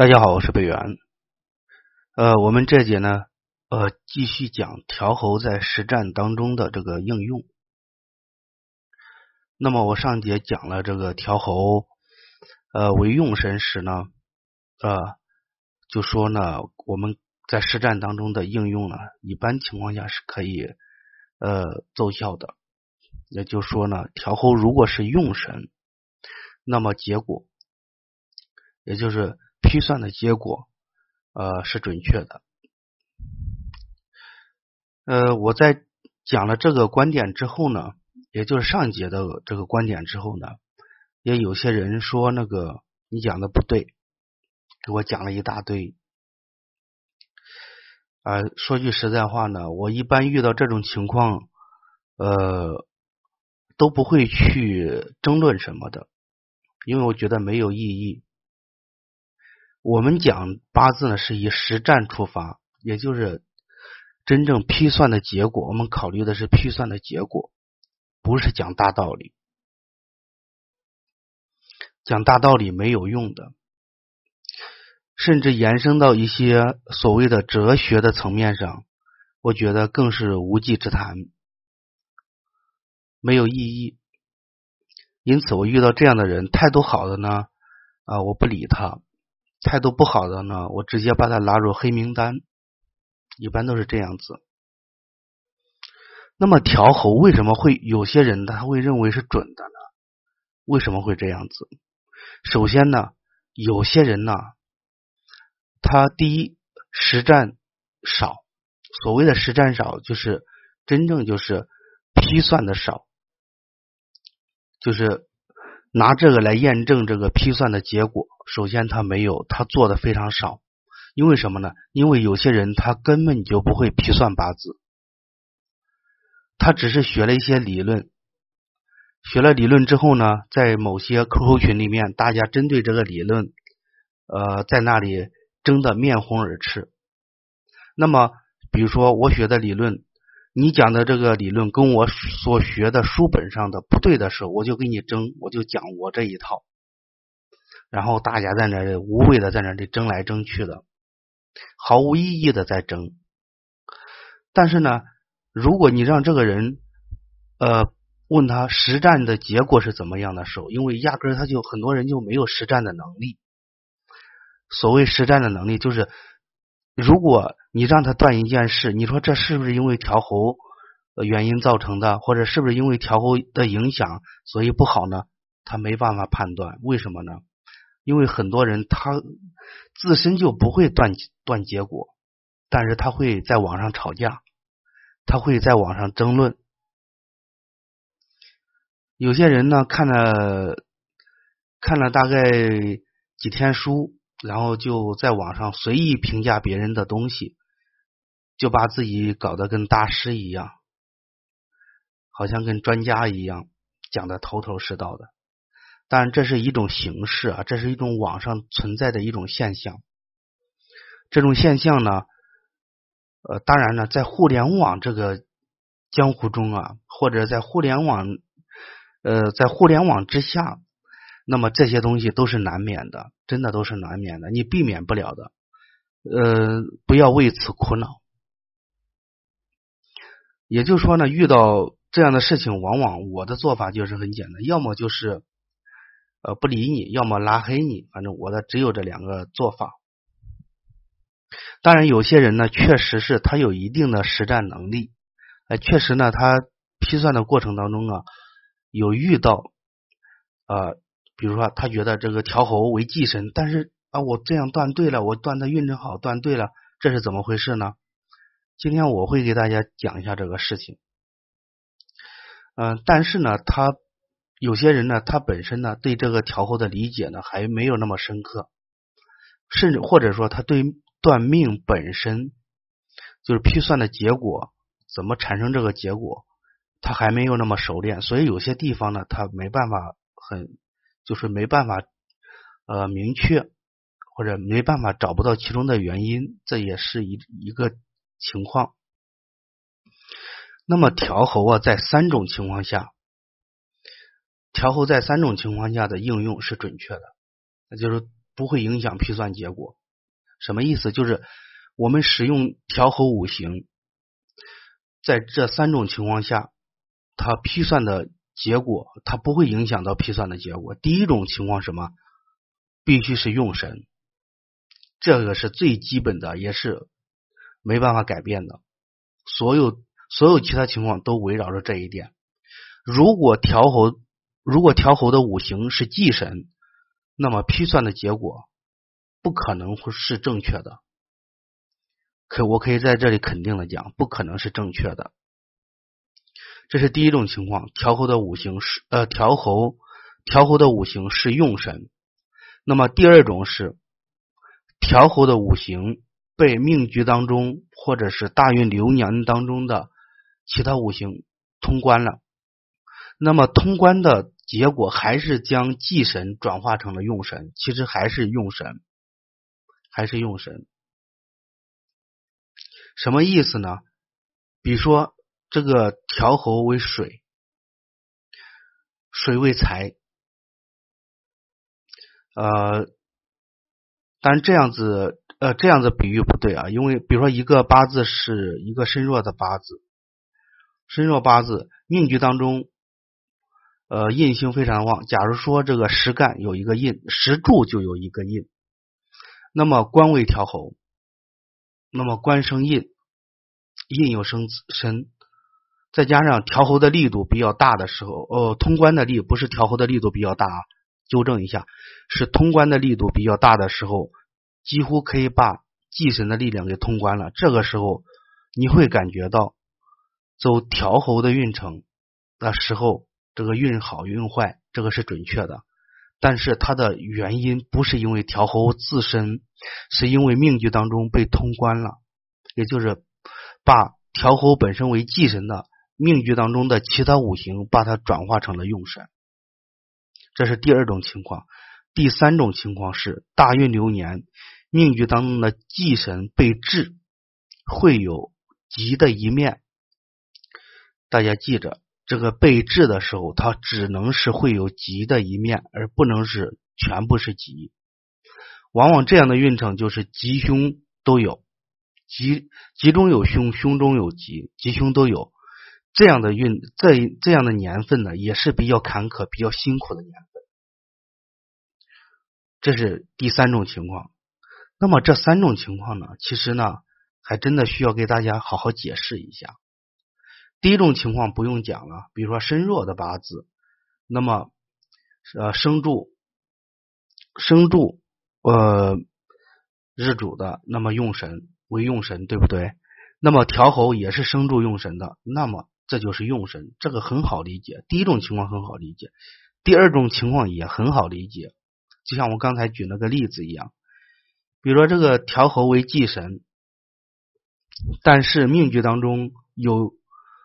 大家好，我是北元。呃，我们这节呢，呃，继续讲调侯在实战当中的这个应用。那么我上节讲了这个调侯，呃，为用神时呢，呃，就说呢，我们在实战当中的应用呢，一般情况下是可以呃奏效的。也就是说呢，调侯如果是用神，那么结果也就是。推算的结果，呃，是准确的。呃，我在讲了这个观点之后呢，也就是上节的这个观点之后呢，也有些人说那个你讲的不对，给我讲了一大堆。啊，说句实在话呢，我一般遇到这种情况，呃，都不会去争论什么的，因为我觉得没有意义。我们讲八字呢，是以实战出发，也就是真正批算的结果。我们考虑的是批算的结果，不是讲大道理。讲大道理没有用的，甚至延伸到一些所谓的哲学的层面上，我觉得更是无稽之谈，没有意义。因此，我遇到这样的人，态度好的呢，啊，我不理他。态度不好的呢，我直接把他拉入黑名单，一般都是这样子。那么调候为什么会有些人他会认为是准的呢？为什么会这样子？首先呢，有些人呢，他第一实战少，所谓的实战少，就是真正就是批算的少，就是。拿这个来验证这个批算的结果，首先他没有，他做的非常少。因为什么呢？因为有些人他根本就不会批算八字，他只是学了一些理论，学了理论之后呢，在某些 QQ 群里面，大家针对这个理论，呃，在那里争得面红耳赤。那么，比如说我学的理论。你讲的这个理论跟我所学的书本上的不对的时候，我就跟你争，我就讲我这一套，然后大家在那里无谓的在那里争来争去的，毫无意义的在争。但是呢，如果你让这个人呃问他实战的结果是怎么样的时候，因为压根他就很多人就没有实战的能力。所谓实战的能力，就是如果。你让他断一件事，你说这是不是因为调候原因造成的，或者是不是因为调候的影响，所以不好呢？他没办法判断，为什么呢？因为很多人他自身就不会断断结果，但是他会在网上吵架，他会在网上争论。有些人呢，看了看了大概几天书，然后就在网上随意评价别人的东西。就把自己搞得跟大师一样，好像跟专家一样讲的头头是道的。当然，这是一种形式啊，这是一种网上存在的一种现象。这种现象呢，呃，当然呢，在互联网这个江湖中啊，或者在互联网呃，在互联网之下，那么这些东西都是难免的，真的都是难免的，你避免不了的。呃，不要为此苦恼。也就是说呢，遇到这样的事情，往往我的做法就是很简单，要么就是呃不理你，要么拉黑你，反正我的只有这两个做法。当然，有些人呢，确实是他有一定的实战能力，哎，确实呢，他批算的过程当中啊，有遇到啊，比如说他觉得这个调侯为忌神，但是啊，我这样断对了，我断的运程好，断对了，这是怎么回事呢？今天我会给大家讲一下这个事情，嗯，但是呢，他有些人呢，他本身呢对这个调候的理解呢还没有那么深刻，甚至或者说他对断命本身就是批算的结果怎么产生这个结果，他还没有那么熟练，所以有些地方呢，他没办法很就是没办法呃明确或者没办法找不到其中的原因，这也是一一个。情况，那么调候啊，在三种情况下，调候在三种情况下的应用是准确的，那就是不会影响批算结果。什么意思？就是我们使用调候五行，在这三种情况下，它批算的结果它不会影响到批算的结果。第一种情况什么？必须是用神，这个是最基本的，也是没办法改变的。所有所有其他情况都围绕着这一点。如果调侯如果调侯的五行是忌神，那么批算的结果。不可能会是正确的，可我可以在这里肯定的讲，不可能是正确的。这是第一种情况，调候的五行是呃调候调候的五行是用神。那么第二种是调候的五行被命局当中或者是大运流年当中的其他五行通关了，那么通关的结果还是将忌神转化成了用神，其实还是用神。还是用神，什么意思呢？比如说，这个调侯为水，水为财，呃，但这样子，呃，这样子比喻不对啊，因为比如说一个八字是一个身弱的八字，身弱八字命局当中，呃，印星非常旺。假如说这个实干有一个印，实柱就有一个印。那么官位调侯，那么官生印，印又生身，再加上调候的力度比较大的时候，哦，通关的力不是调候的力度比较大啊，纠正一下，是通关的力度比较大的时候，几乎可以把忌神的力量给通关了。这个时候你会感觉到走调候的运程的时候，这个运好运坏，这个是准确的。但是它的原因不是因为调候自身，是因为命局当中被通关了，也就是把调候本身为忌神的命局当中的其他五行，把它转化成了用神。这是第二种情况。第三种情况是大运流年命局当中的忌神被制，会有吉的一面。大家记着。这个被制的时候，它只能是会有吉的一面，而不能是全部是吉。往往这样的运程就是吉凶都有，吉吉中有凶，凶中有吉，吉凶都有。这样的运，这这样的年份呢，也是比较坎坷、比较辛苦的年份。这是第三种情况。那么这三种情况呢，其实呢，还真的需要给大家好好解释一下。第一种情况不用讲了，比如说身弱的八字，那么呃生柱生柱呃日主的，那么用神为用神，对不对？那么调候也是生柱用神的，那么这就是用神，这个很好理解。第一种情况很好理解，第二种情况也很好理解，就像我刚才举那个例子一样，比如说这个调和为忌神，但是命局当中有。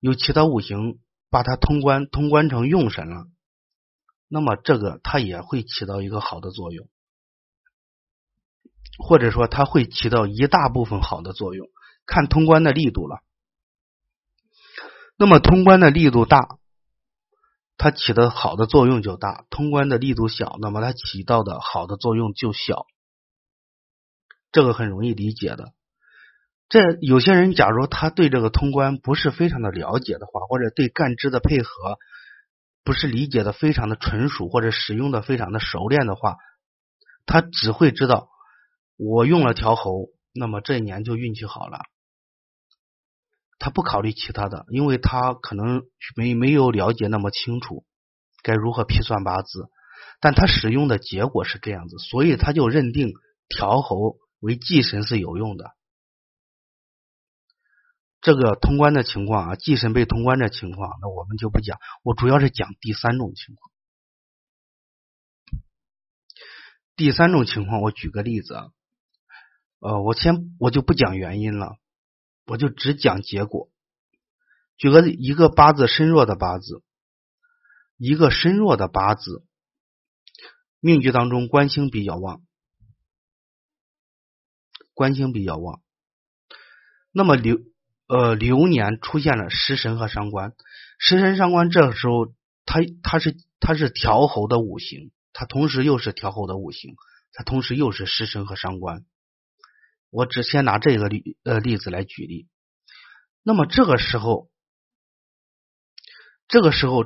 有其他五行把它通关通关成用神了，那么这个它也会起到一个好的作用，或者说它会起到一大部分好的作用，看通关的力度了。那么通关的力度大，它起的好的作用就大；通关的力度小，那么它起到的好的作用就小。这个很容易理解的。这有些人，假如他对这个通关不是非常的了解的话，或者对干支的配合不是理解的非常的纯熟，或者使用的非常的熟练的话，他只会知道我用了调候，那么这一年就运气好了。他不考虑其他的，因为他可能没没有了解那么清楚该如何批算八字，但他使用的结果是这样子，所以他就认定调侯为忌神是有用的。这个通关的情况啊，忌神被通关的情况，那我们就不讲。我主要是讲第三种情况。第三种情况，我举个例子啊，呃，我先我就不讲原因了，我就只讲结果。举个一个八字身弱的八字，一个身弱的八字，命局当中官星比较旺，官星比较旺，那么流。呃，流年出现了食神和伤官，食神伤官这个时候，它它是它是调候的五行，它同时又是调候的五行，它同时又是食神和伤官。我只先拿这个例呃例子来举例。那么这个时候，这个时候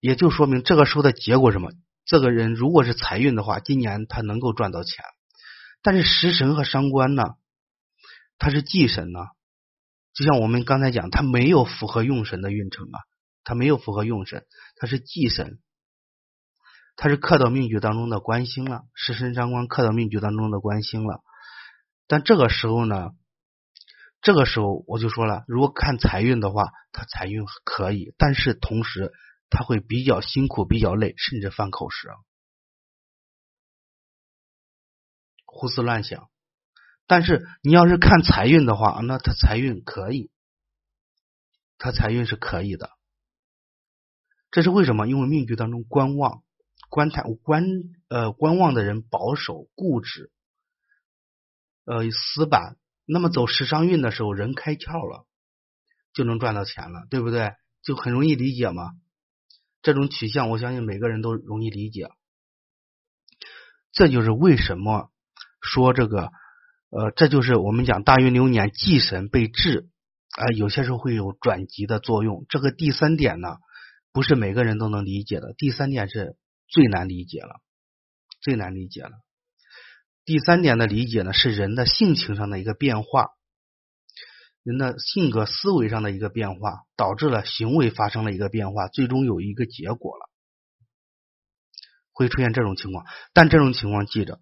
也就说明这个时候的结果什么？这个人如果是财运的话，今年他能够赚到钱。但是食神和伤官呢，他是忌神呢，就像我们刚才讲，他没有符合用神的运程啊，他没有符合用神，他是忌神，他是克到命局当中的官星了，食神伤官克到命局当中的官星了。但这个时候呢，这个时候我就说了，如果看财运的话，他财运可以，但是同时他会比较辛苦，比较累，甚至犯口舌，胡思乱想。但是你要是看财运的话，那他财运可以，他财运是可以的。这是为什么？因为命局当中观望、观太、观呃观望的人保守、固执。呃，死板，那么走时尚运的时候，人开窍了，就能赚到钱了，对不对？就很容易理解嘛。这种取向，我相信每个人都容易理解。这就是为什么说这个，呃，这就是我们讲大运流年忌神被制，啊，有些时候会有转吉的作用。这个第三点呢，不是每个人都能理解的。第三点是最难理解了，最难理解了。第三点的理解呢，是人的性情上的一个变化，人的性格思维上的一个变化，导致了行为发生了一个变化，最终有一个结果了，会出现这种情况。但这种情况记着，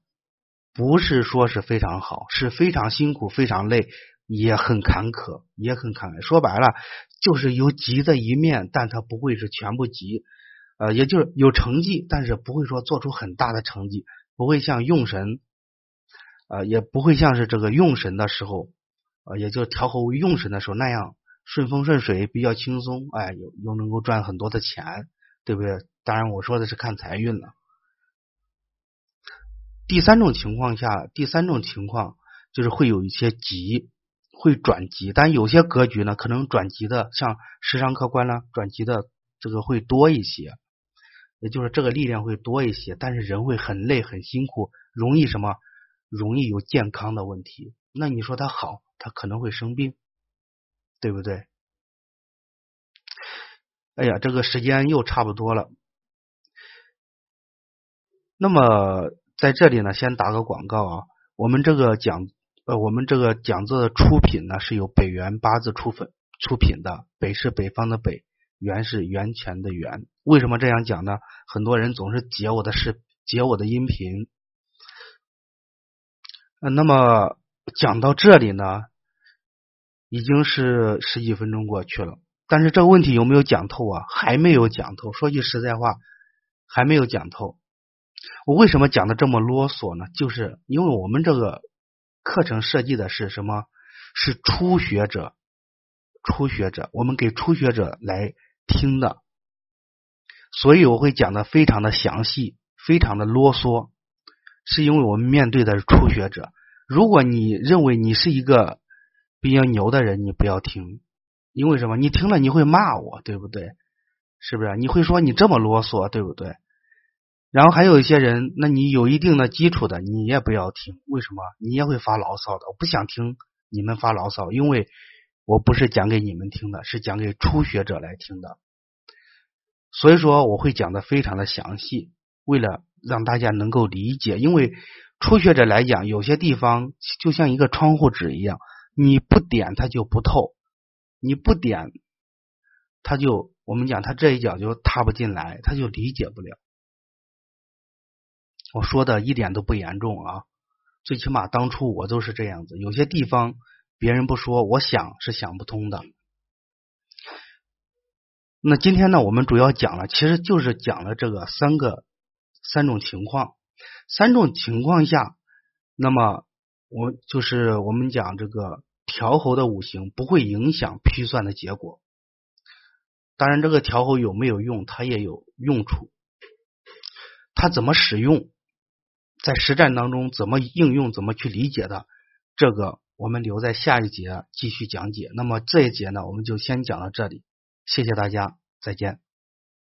不是说是非常好，是非常辛苦、非常累，也很坎坷，也很坎坷。说白了，就是有急的一面，但它不会是全部急，呃，也就是有成绩，但是不会说做出很大的成绩，不会像用神。呃，也不会像是这个用神的时候，呃，也就调和为用神的时候那样顺风顺水，比较轻松，哎，又又能够赚很多的钱，对不对？当然，我说的是看财运了。第三种情况下，第三种情况就是会有一些急，会转急，但有些格局呢，可能转急的，像时尚客观呢，转急的这个会多一些，也就是这个力量会多一些，但是人会很累很辛苦，容易什么？容易有健康的问题，那你说他好，他可能会生病，对不对？哎呀，这个时间又差不多了。那么在这里呢，先打个广告啊，我们这个讲呃，我们这个讲座的出品呢是由北元八字出粉出品的，北是北方的北，元是源泉的源。为什么这样讲呢？很多人总是截我的视截我的音频。那么讲到这里呢，已经是十几分钟过去了，但是这个问题有没有讲透啊？还没有讲透。说句实在话，还没有讲透。我为什么讲的这么啰嗦呢？就是因为我们这个课程设计的是什么？是初学者，初学者，我们给初学者来听的，所以我会讲的非常的详细，非常的啰嗦。是因为我们面对的是初学者。如果你认为你是一个比较牛的人，你不要听，因为什么？你听了你会骂我，对不对？是不是？你会说你这么啰嗦，对不对？然后还有一些人，那你有一定的基础的，你也不要听。为什么？你也会发牢骚的。我不想听你们发牢骚，因为我不是讲给你们听的，是讲给初学者来听的。所以说，我会讲的非常的详细，为了。让大家能够理解，因为初学者来讲，有些地方就像一个窗户纸一样，你不点它就不透，你不点，它就我们讲它这一脚就踏不进来，它就理解不了。我说的一点都不严重啊，最起码当初我都是这样子，有些地方别人不说，我想是想不通的。那今天呢，我们主要讲了，其实就是讲了这个三个。三种情况，三种情况下，那么我就是我们讲这个调候的五行不会影响批算的结果。当然，这个调候有没有用，它也有用处。它怎么使用，在实战当中怎么应用，怎么去理解的，这个我们留在下一节继续讲解。那么这一节呢，我们就先讲到这里，谢谢大家，再见。